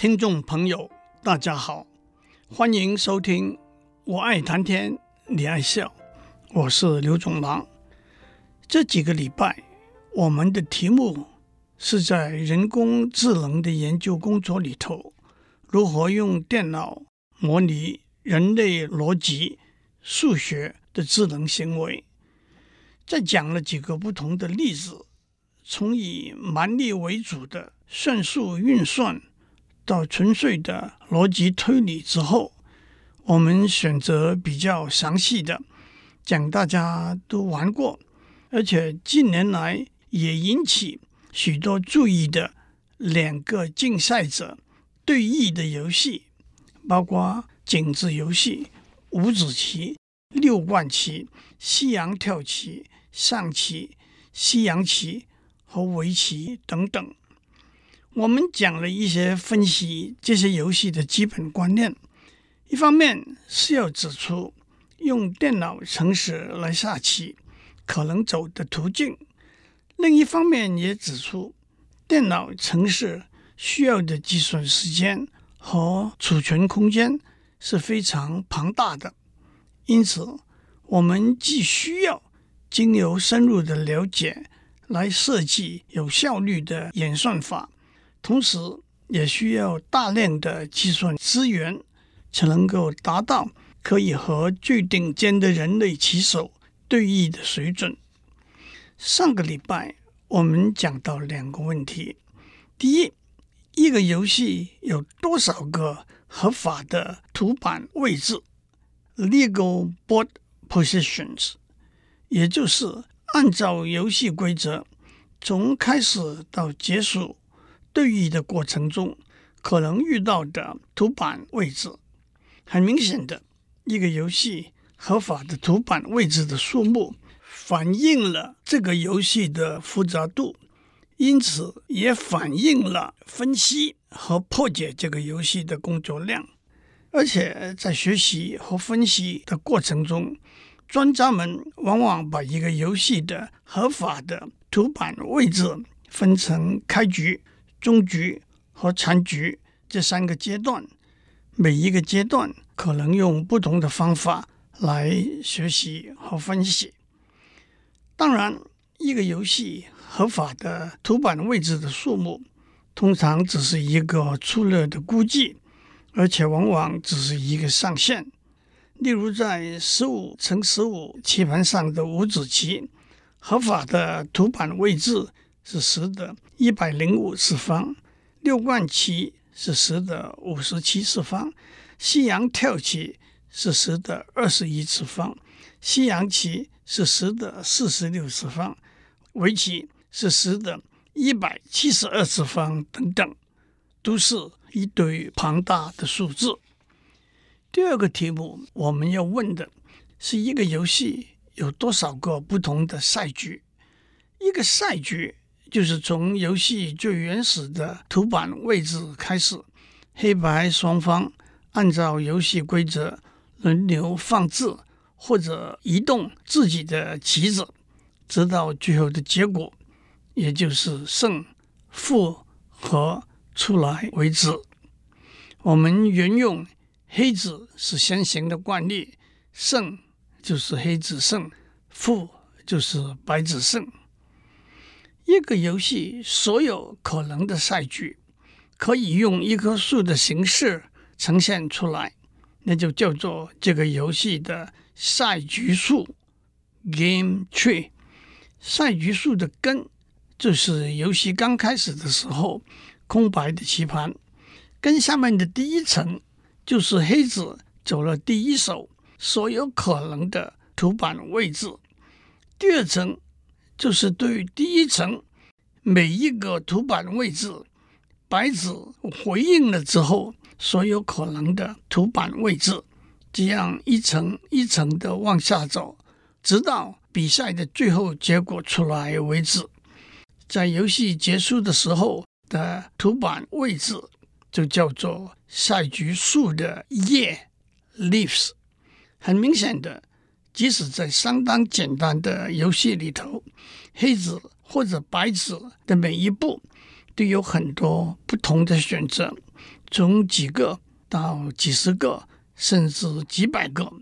听众朋友，大家好，欢迎收听《我爱谈天，你爱笑》，我是刘总郎。这几个礼拜，我们的题目是在人工智能的研究工作里头，如何用电脑模拟人类逻辑、数学的智能行为。再讲了几个不同的例子，从以蛮力为主的算术运算。到纯粹的逻辑推理之后，我们选择比较详细的讲大家都玩过，而且近年来也引起许多注意的两个竞赛者对弈的游戏，包括井字游戏、五子棋、六贯棋、西洋跳棋、象棋、西洋棋和围棋等等。我们讲了一些分析这些游戏的基本观念，一方面是要指出用电脑程式来下棋可能走的途径，另一方面也指出电脑程式需要的计算时间和储存空间是非常庞大的，因此我们既需要经由深入的了解来设计有效率的演算法。同时，也需要大量的计算资源，才能够达到可以和最顶尖的人类棋手对弈的水准。上个礼拜我们讲到两个问题：第一，一个游戏有多少个合法的图板位置 （legal board positions），也就是按照游戏规则从开始到结束。对弈的过程中可能遇到的图板位置，很明显的，一个游戏合法的图板位置的数目反映了这个游戏的复杂度，因此也反映了分析和破解这个游戏的工作量。而且在学习和分析的过程中，专家们往往把一个游戏的合法的图板位置分成开局。中局和残局这三个阶段，每一个阶段可能用不同的方法来学习和分析。当然，一个游戏合法的图板位置的数目，通常只是一个粗略的估计，而且往往只是一个上限。例如，在十五乘十五棋盘上的五子棋，合法的图板位置。是十的一百零五次方，六冠棋是十的五十七次方，西洋跳棋是十的二十一次方，西洋棋是十的四十六次方，围棋是十的一百七十二次方，等等，都是一堆庞大的数字。第二个题目，我们要问的是一个游戏有多少个不同的赛局？一个赛局。就是从游戏最原始的图板位置开始，黑白双方按照游戏规则轮流放置或者移动自己的棋子，直到最后的结果，也就是胜负和出来为止。我们沿用黑子是先行的惯例，胜就是黑子胜，负就是白子胜。一个游戏所有可能的赛局，可以用一棵树的形式呈现出来，那就叫做这个游戏的赛局树 （Game Tree）。赛局树的根就是游戏刚开始的时候空白的棋盘，根下面的第一层就是黑子走了第一手所有可能的图板位置，第二层。就是对于第一层每一个图板位置，白子回应了之后，所有可能的图板位置，这样一层一层的往下走，直到比赛的最后结果出来为止。在游戏结束的时候的图板位置，就叫做赛局树的叶 （leaves）。很明显的。即使在相当简单的游戏里头，黑子或者白子的每一步都有很多不同的选择，从几个到几十个，甚至几百个。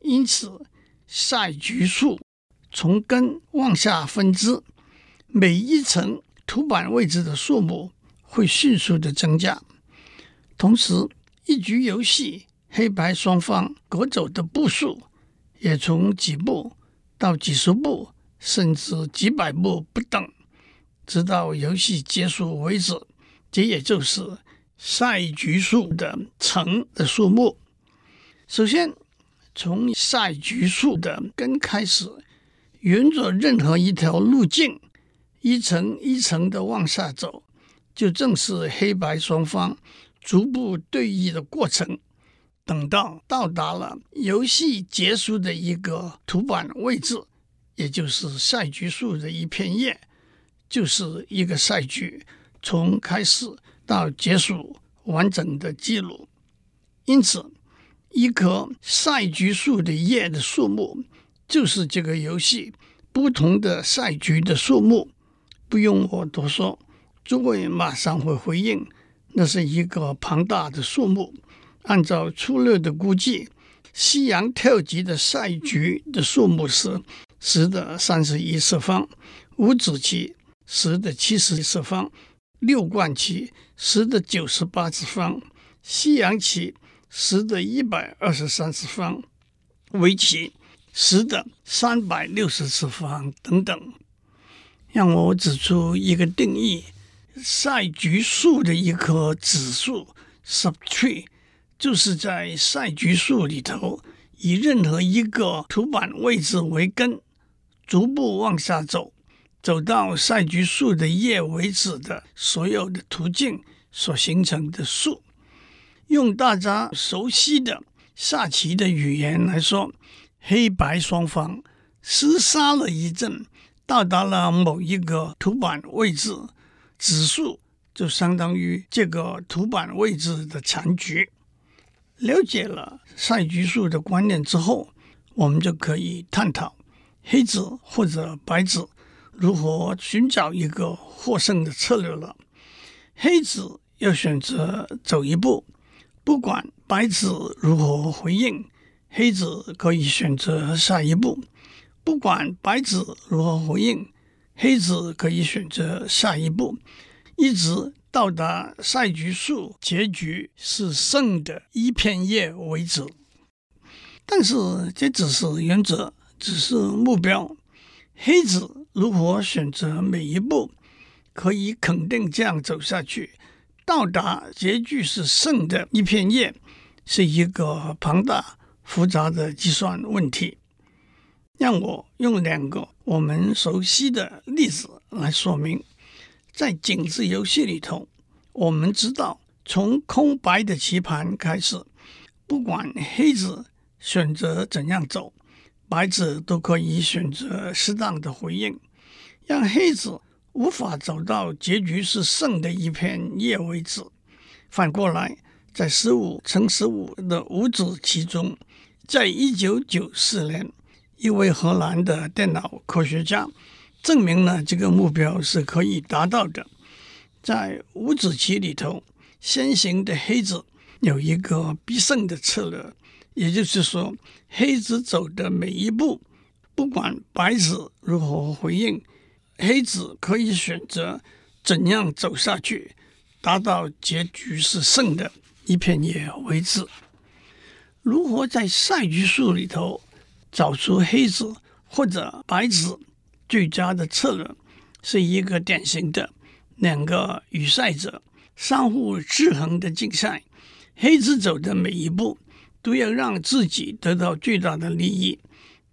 因此，赛局数从根往下分支，每一层图板位置的数目会迅速的增加。同时，一局游戏黑白双方各走的步数也从几步到几十步，甚至几百步不等。直到游戏结束为止，这也就是赛局数的层的数目。首先，从赛局数的根开始，沿着任何一条路径，一层一层的往下走，就正是黑白双方逐步对弈的过程。等到到达了游戏结束的一个图板位置，也就是赛局数的一片页。就是一个赛局从开始到结束完整的记录，因此，一棵赛局数的叶的数目就是这个游戏不同的赛局的数目。不用我多说，诸位马上会回应，那是一个庞大的数目。按照粗略的估计，西洋跳级的赛局的数目是十的三十一次方，五子棋。十的七十次方，六冠棋十的九十八次方，西洋棋十的一百二十三次方，围棋十的三百六十次方等等。让我指出一个定义：赛局数的一颗指数 subtree，就是在赛局数里头，以任何一个图板位置为根，逐步往下走。走到赛局数的页为止的所有的途径所形成的数，用大家熟悉的下棋的语言来说，黑白双方厮杀了一阵，到达了某一个图板位置，子数就相当于这个图板位置的残局。了解了赛局数的观念之后，我们就可以探讨黑子或者白子。如何寻找一个获胜的策略了？黑子要选择走一步，不管白子如何回应，黑子可以选择下一步；不管白子如何回应，黑子可以选择下一步，一直到达赛局数结局是胜的一片叶为止。但是这只是原则，只是目标。黑子。如何选择每一步，可以肯定这样走下去，到达结局是胜的一片叶，是一个庞大复杂的计算问题。让我用两个我们熟悉的例子来说明。在井字游戏里头，我们知道从空白的棋盘开始，不管黑子选择怎样走，白子都可以选择适当的回应。让黑子无法走到结局是胜的一片叶为止。反过来，在十五乘十五的五子棋中，在一九九四年，一位荷兰的电脑科学家证明了这个目标是可以达到的。在五子棋里头，先行的黑子有一个必胜的策略，也就是说，黑子走的每一步，不管白子如何回应。黑子可以选择怎样走下去，达到结局是胜的一片野为止。如何在赛局数里头找出黑子或者白子最佳的策略，是一个典型的两个与赛者相互制衡的竞赛。黑子走的每一步都要让自己得到最大的利益，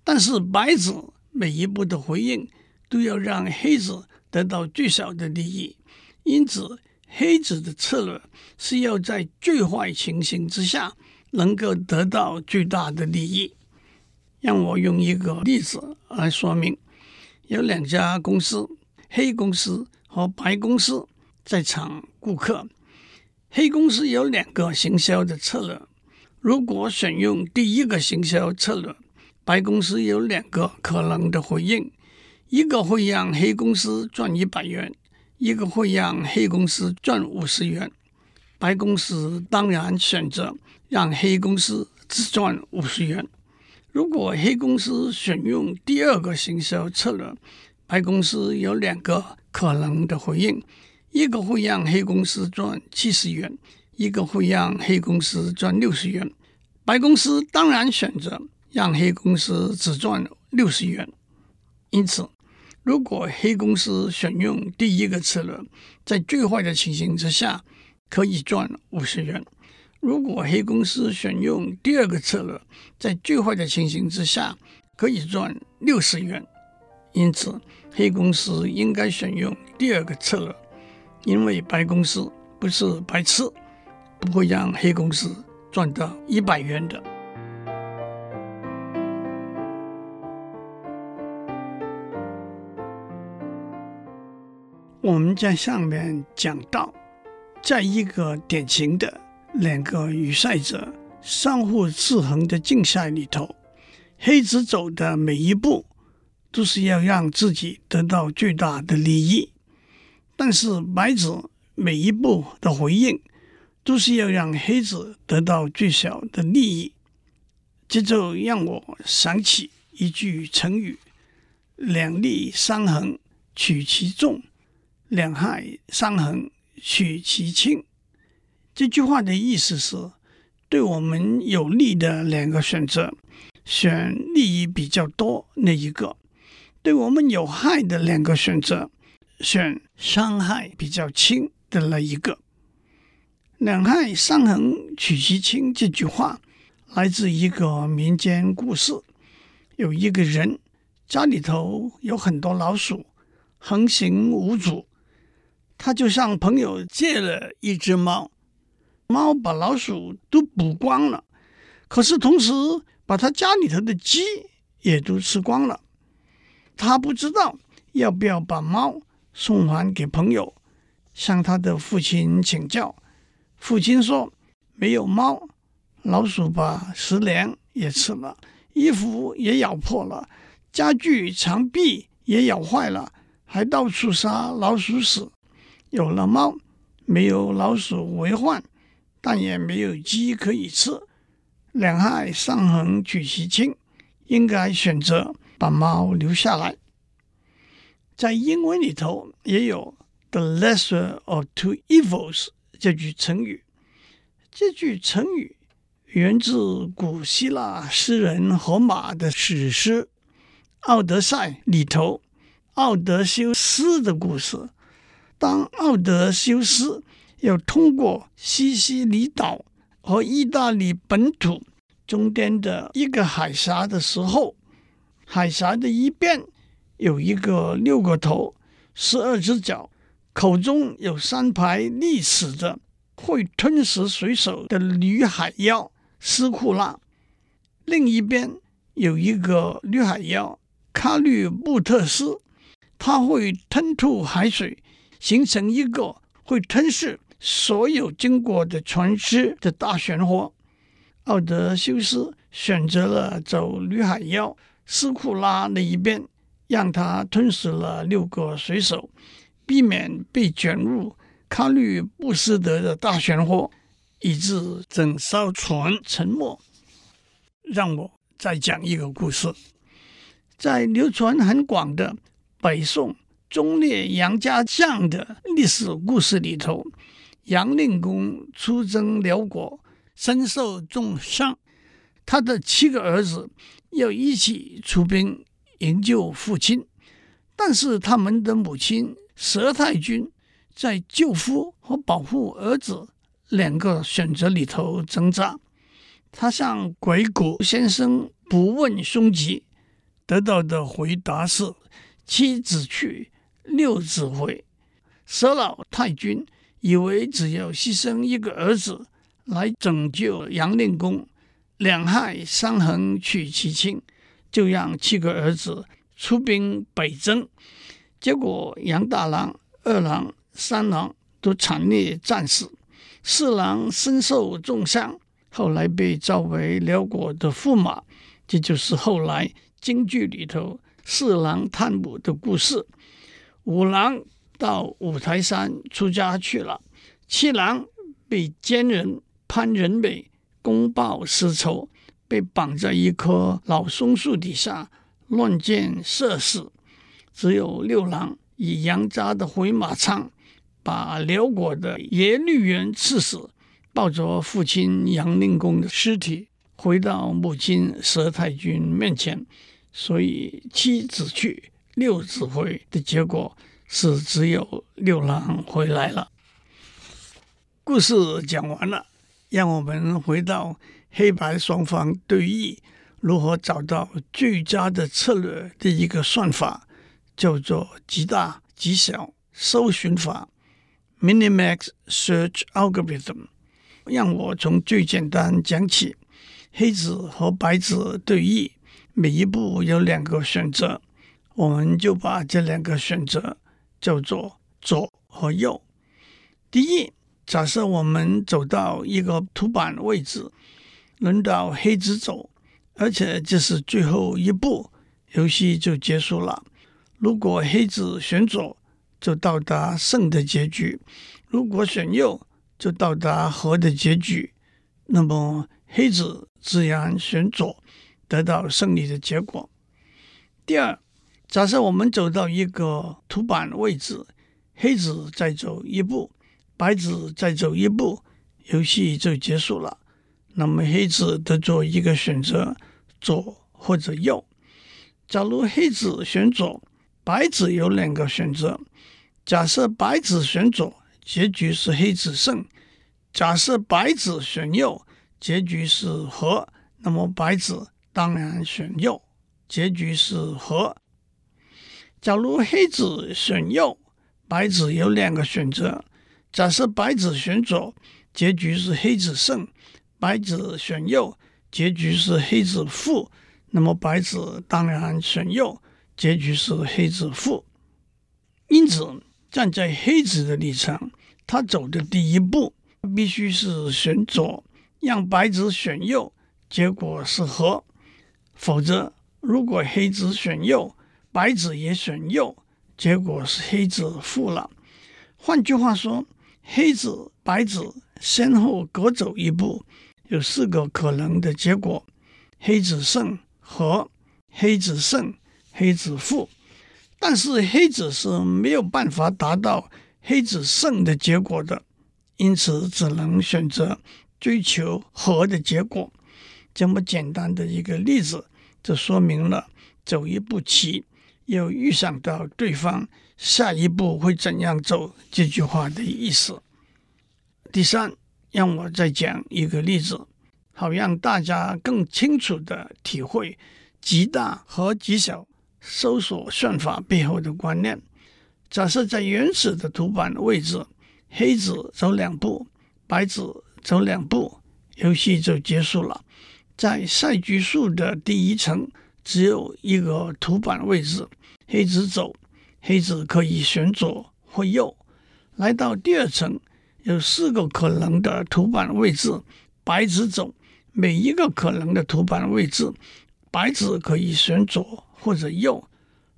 但是白子每一步的回应。都要让黑子得到最小的利益，因此黑子的策略是要在最坏情形之下能够得到最大的利益。让我用一个例子来说明：有两家公司，黑公司和白公司在场顾客。黑公司有两个行销的策略，如果选用第一个行销策略，白公司有两个可能的回应。一个会让黑公司赚一百元，一个会让黑公司赚五十元。白公司当然选择让黑公司只赚五十元。如果黑公司选用第二个行销策略，白公司有两个可能的回应：一个会让黑公司赚七十元，一个会让黑公司赚六十元。白公司当然选择让黑公司只赚六十元。因此，如果黑公司选用第一个策略，在最坏的情形之下可以赚五十元；如果黑公司选用第二个策略，在最坏的情形之下可以赚六十元。因此，黑公司应该选用第二个策略，因为白公司不是白痴，不会让黑公司赚到一百元的。我们在上面讲到，在一个典型的两个与赛者相互制衡的竞赛里头，黑子走的每一步都是要让自己得到最大的利益，但是白子每一步的回应都是要让黑子得到最小的利益。这就让我想起一句成语：“两利相衡，取其重。”两害相衡，取其轻。这句话的意思是，对我们有利的两个选择，选利益比较多那一个；对我们有害的两个选择，选伤害比较轻的那一个。两害相衡，取其轻。这句话来自一个民间故事：有一个人家里头有很多老鼠，横行无阻。他就向朋友借了一只猫，猫把老鼠都捕光了，可是同时把他家里头的鸡也都吃光了。他不知道要不要把猫送还给朋友，向他的父亲请教。父亲说：“没有猫，老鼠把食粮也吃了，衣服也咬破了，家具墙壁也咬坏了，还到处撒老鼠屎。”有了猫，没有老鼠为患，但也没有鸡可以吃。两害相衡取其轻，应该选择把猫留下来。在英文里头也有 “the lesser of two evils” 这句成语。这句成语源自古希腊诗人荷马的史诗《奥德赛》里头奥德修斯的故事。当奥德修斯要通过西西里岛和意大利本土中间的一个海峡的时候，海峡的一边有一个六个头、十二只脚、口中有三排利齿的会吞食水手的女海妖斯库拉；另一边有一个女海妖卡律布特斯，它会吞吐海水。形成一个会吞噬所有经过的船只的大漩涡。奥德修斯选择了走女海妖斯库拉那一边，让他吞噬了六个水手，避免被卷入卡律布斯德的大漩涡，以致整艘船沉没。让我再讲一个故事，在流传很广的北宋。忠烈杨家将的历史故事里头，杨令公出征辽国，身受重伤，他的七个儿子要一起出兵营救父亲，但是他们的母亲佘太君在救夫和保护儿子两个选择里头挣扎。他向鬼谷先生不问凶吉，得到的回答是七子去。六子回，佘老太君以为只要牺牲一个儿子来拯救杨令公，两害相衡取其轻，就让七个儿子出兵北征。结果杨大郎、二郎、三郎都惨烈战死，四郎身受重伤，后来被召为辽国的驸马。这就是后来京剧里头四郎探母的故事。五郎到五台山出家去了，七郎被奸人潘仁美公报私仇，被绑在一棵老松树底下乱箭射死。只有六郎以杨家的回马枪把辽国的耶律元刺死，抱着父亲杨令公的尸体回到母亲佘太君面前。所以七子去，六子回的结果是只有六郎回来了。故事讲完了，让我们回到黑白双方对弈如何找到最佳的策略的一个算法，叫做极大极小搜寻法 （Minimax Search Algorithm）。让我从最简单讲起，黑子和白子对弈。每一步有两个选择，我们就把这两个选择叫做左和右。第一，假设我们走到一个图板位置，轮到黑子走，而且这是最后一步，游戏就结束了。如果黑子选左，就到达胜的结局；如果选右，就到达和的结局。那么黑子自然选左。得到胜利的结果。第二，假设我们走到一个图板位置，黑子再走一步，白子再走一步，游戏就结束了。那么黑子得做一个选择，左或者右。假如黑子选左，白子有两个选择。假设白子选左，结局是黑子胜；假设白子选右，结局是和。那么白子。当然选右，结局是和。假如黑子选右，白子有两个选择。假设白子选左，结局是黑子胜；白子选右，结局是黑子负。那么白子当然选右，结局是黑子负。因此，站在黑子的立场，他走的第一步必须是选左，让白子选右，结果是和。否则，如果黑子选右，白子也选右，结果是黑子负了。换句话说，黑子、白子先后各走一步，有四个可能的结果：黑子胜、和、黑子胜、黑子负。但是黑子是没有办法达到黑子胜的结果的，因此只能选择追求和的结果。这么简单的一个例子，就说明了走一步棋，有预想到对方下一步会怎样走这句话的意思。第三，让我再讲一个例子，好让大家更清楚地体会极大和极小搜索算法背后的观念。假设在原始的图板位置，黑子走两步，白子走两步，游戏就结束了。在赛局数的第一层，只有一个图板位置，黑子走，黑子可以选左或右。来到第二层，有四个可能的图板位置，白子走，每一个可能的图板位置，白子可以选左或者右。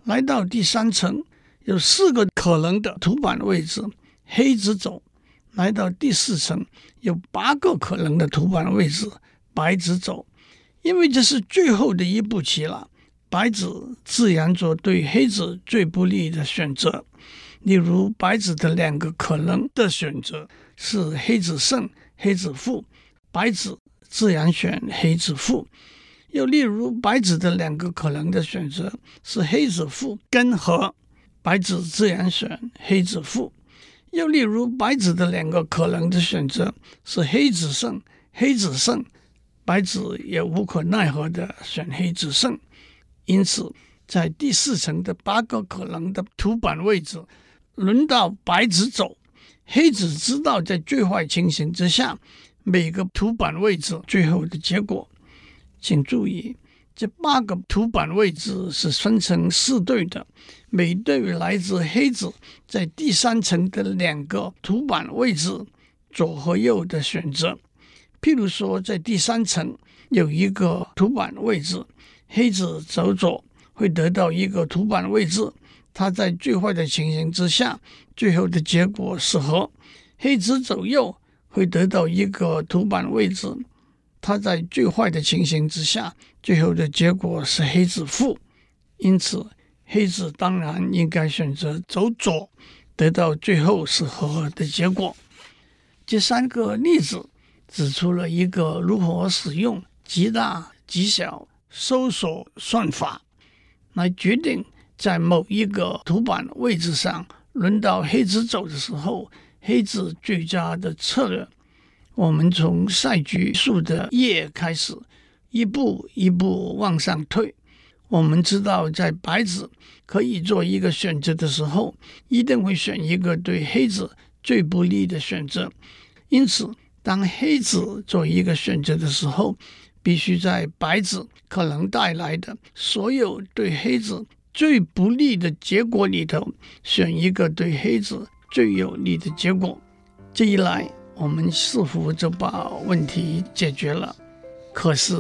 来到第三层，有四个可能的图板位置，黑子走。来到第四层，有八个可能的图板位置。白子走，因为这是最后的一步棋了，白子自然做对黑子最不利的选择。例如，白子的两个可能的选择是黑子胜、黑子负，白子自然选黑子负。又例如，白子的两个可能的选择是黑子负跟和，白子自然选黑子负。又例如，白子的两个可能的选择是黑子胜、黑子胜。白子也无可奈何地选黑子胜，因此在第四层的八个可能的图板位置，轮到白子走。黑子知道在最坏情形之下，每个图板位置最后的结果。请注意，这八个图板位置是分成四对的，每对来自黑子在第三层的两个图板位置左和右的选择。譬如说，在第三层有一个图板位置，黑子走左会得到一个图板位置。它在最坏的情形之下，最后的结果是和。黑子走右会得到一个图板位置。它在最坏的情形之下，最后的结果是黑子负，因此黑子当然应该选择走左，得到最后是和的结果。这三个例子指出了一个如何使用极大极小搜索算法来决定在某一个图板位置上，轮到黑子走的时候，黑子最佳的策略。我们从赛局数的页开始，一步一步往上推。我们知道，在白子可以做一个选择的时候，一定会选一个对黑子最不利的选择。因此，当黑子做一个选择的时候，必须在白子可能带来的所有对黑子最不利的结果里头，选一个对黑子最有利的结果。这一来，我们似乎就把问题解决了。可是，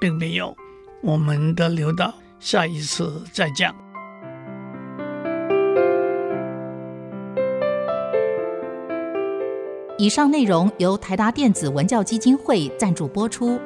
并没有。我们的留到下一次再讲。以上内容由台达电子文教基金会赞助播出。